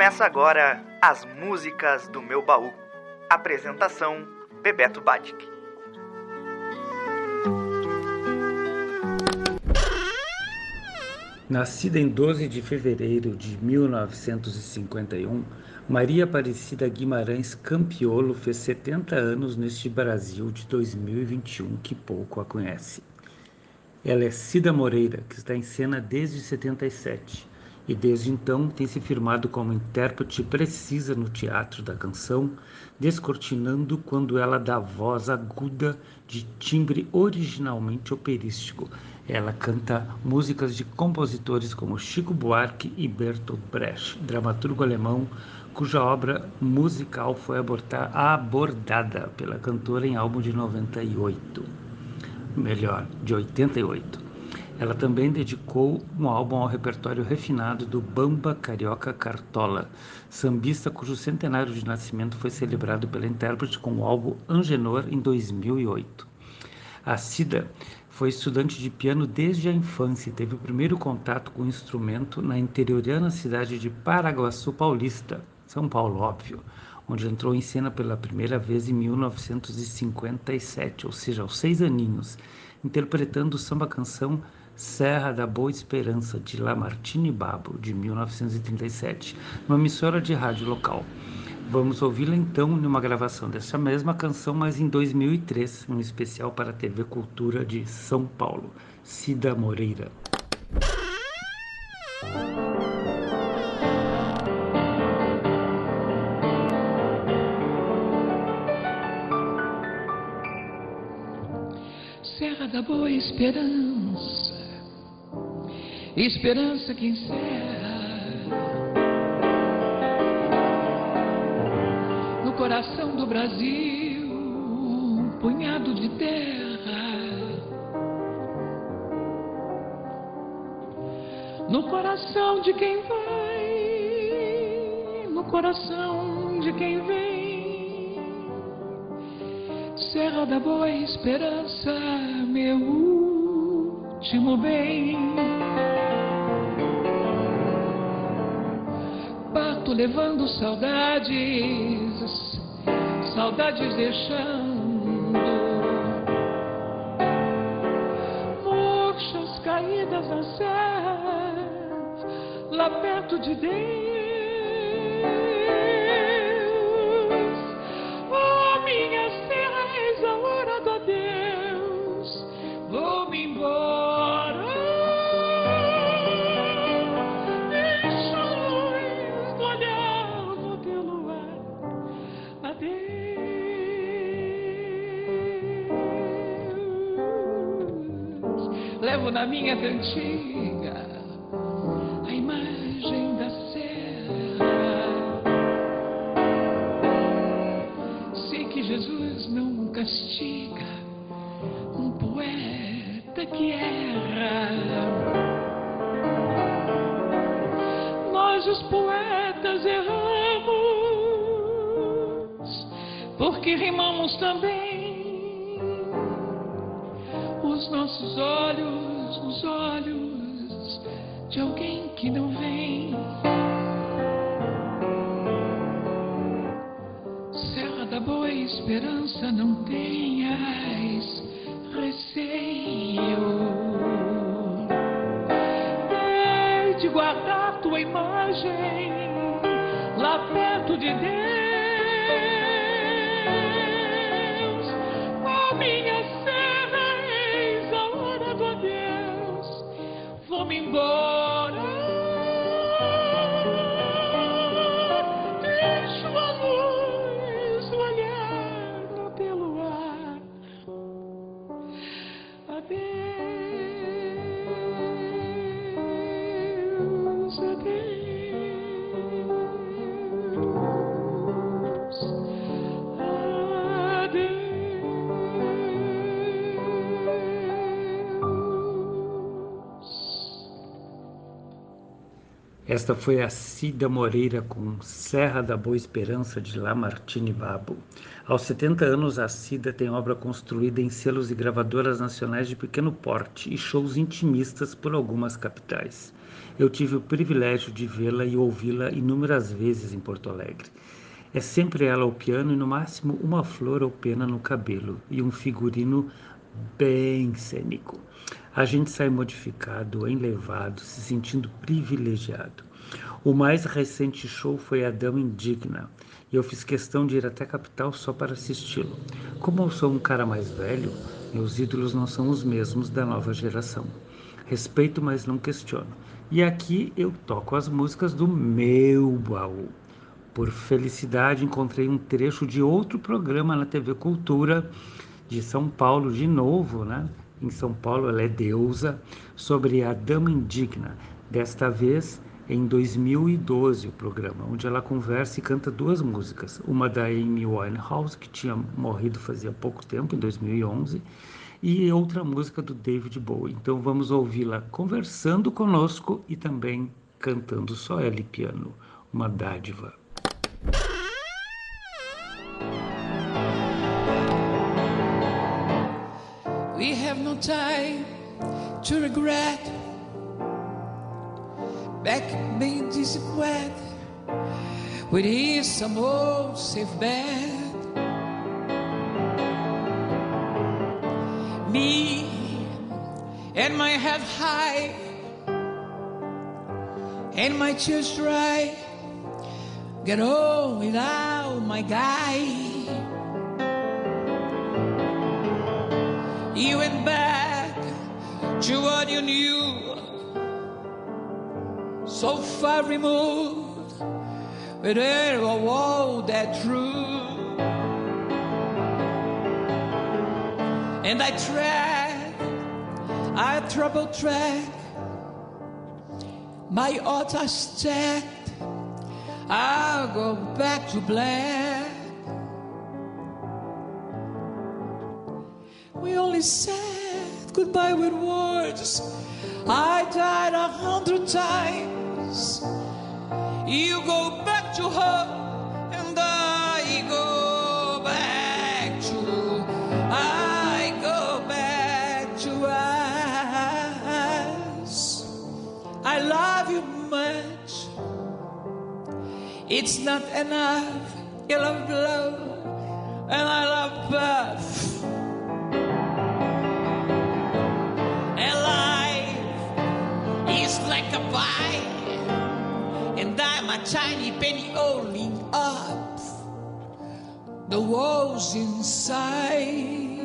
Começa agora as músicas do meu baú. Apresentação Bebeto Batic. Nascida em 12 de fevereiro de 1951, Maria Aparecida Guimarães Campiolo fez 70 anos neste Brasil de 2021 que pouco a conhece. Ela é Cida Moreira, que está em cena desde 77 e desde então tem se firmado como intérprete precisa no teatro da canção, descortinando quando ela dá voz aguda de timbre originalmente operístico. Ela canta músicas de compositores como Chico Buarque e Bertolt Brecht, dramaturgo alemão, cuja obra musical foi abordada pela cantora em álbum de 98, melhor, de 88. Ela também dedicou um álbum ao repertório refinado do Bamba Carioca Cartola, sambista cujo centenário de nascimento foi celebrado pela intérprete com o álbum Angenor em 2008. A Cida foi estudante de piano desde a infância e teve o primeiro contato com o instrumento na interiorana cidade de Paraguaçu Paulista, São Paulo, óbvio, onde entrou em cena pela primeira vez em 1957, ou seja, aos seis aninhos, interpretando samba-canção Serra da Boa Esperança, de Lamartine Babo, de 1937, numa emissora de rádio local. Vamos ouvi-la então numa gravação dessa mesma canção, mas em 2003, um especial para a TV Cultura de São Paulo. Cida Moreira. Serra da Boa Esperança esperança que encerra no coração do Brasil um punhado de terra. No coração de quem vai, no coração de quem vem, Serra da Boa Esperança, meu último bem. levando saudades, saudades deixando murchas caídas na serra, lá perto de Deus. Levo na minha cantiga a imagem da serra. Sei que Jesus não castiga um poeta que erra. Nós, os poetas, erramos porque rimamos também os nossos olhos, os olhos de alguém que não vem. Serra da Boa Esperança, não tenhas receio de guardar tua imagem lá perto de Deus. Esta foi a Cida Moreira com Serra da Boa Esperança de Lamartine Babo. Aos 70 anos, a Cida tem obra construída em selos e gravadoras nacionais de pequeno porte e shows intimistas por algumas capitais. Eu tive o privilégio de vê-la e ouvi-la inúmeras vezes em Porto Alegre. É sempre ela ao piano e no máximo uma flor ou pena no cabelo e um figurino bem cênico. A gente sai modificado, enlevado, se sentindo privilegiado. O mais recente show foi A Dama Indigna, e eu fiz questão de ir até a capital só para assisti-lo. Como eu sou um cara mais velho, meus ídolos não são os mesmos da nova geração. Respeito, mas não questiono. E aqui eu toco as músicas do meu baú. Por felicidade, encontrei um trecho de outro programa na TV Cultura de São Paulo, de novo, né? Em São Paulo, ela é deusa, sobre a Dama Indigna. Desta vez, em 2012, o programa, onde ela conversa e canta duas músicas. Uma da Amy Winehouse, que tinha morrido fazia pouco tempo, em 2011, e outra música do David Bowie. Então vamos ouvi-la conversando conosco e também cantando só ela e piano. Uma dádiva. We have no time to regret back being disappointed with his some old safe bed. Me and my head high and my chest dry. Get on without my guy. You went back to what you knew so far removed, but there were all that true. And I tried, I trouble track, my heart altar stacked. I'll go back to black. Said goodbye with words. I died a hundred times. You go back to her, and I go back to, I go back to us. I love you much. It's not enough. Walls inside.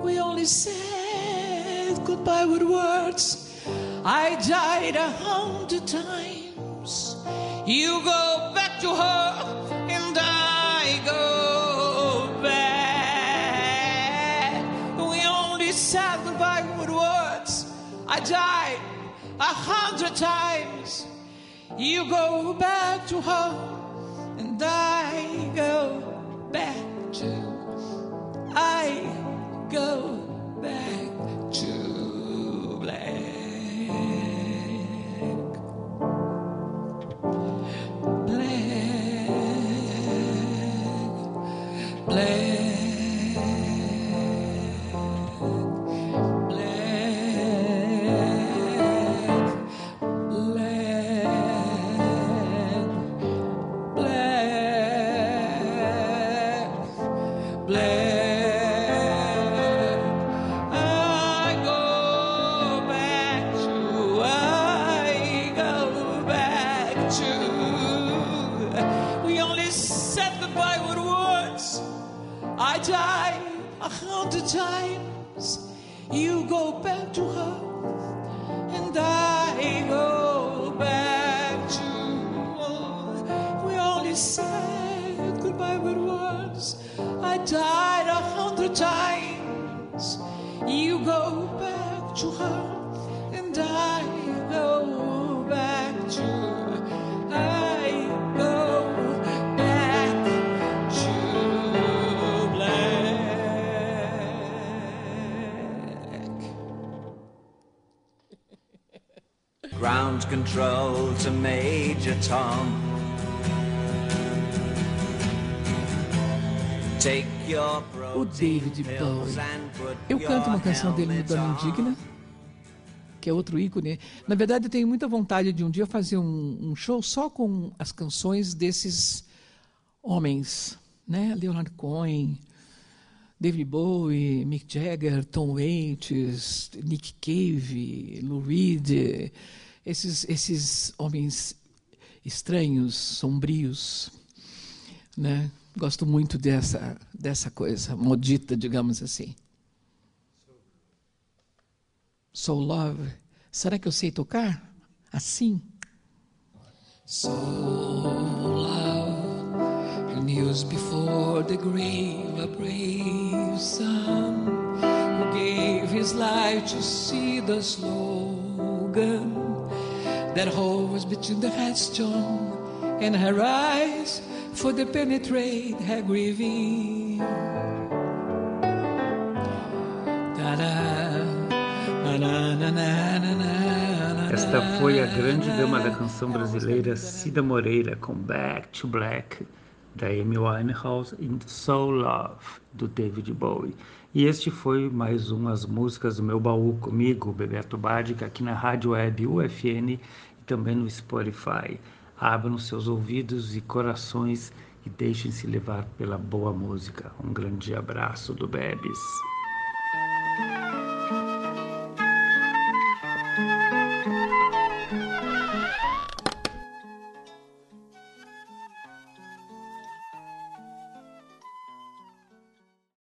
We only said goodbye with words. I died a hundred times. You go back to her, and I go back. We only said goodbye with words. I died a hundred times. You go back to her, I died a hundred times. You go back to her, and I go back to. We only said goodbye with words. I died a hundred times. You go back to her, and I control to Major Tom. Take your O David Bowie. Eu canto uma canção dele no on. Indigna, que é outro ícone. Na verdade, eu tenho muita vontade de um dia fazer um, um show só com as canções desses homens, né? Leonard Cohen, David Bowie, Mick Jagger, Tom Waits, Nick Cave, Lou Reed, esses, esses homens estranhos, sombrios, né? Gosto muito dessa dessa coisa modita, digamos assim. Soul Love. Será que eu sei tocar assim? Soul Love kneels before the grave a brave son who gave his life to see the slogan that hovers between the headstone and her eyes for the penetrate her grieving. Esta foi a grande dama da canção brasileira Cida Moreira com Back to Black da Amy Winehouse e Soul Love do David Bowie. E este foi mais um As Músicas do Meu Baú comigo, Bebeto Badica, aqui na Rádio Web UFN e também no Spotify. Abram seus ouvidos e corações e deixem-se levar pela boa música. Um grande abraço do Bebes.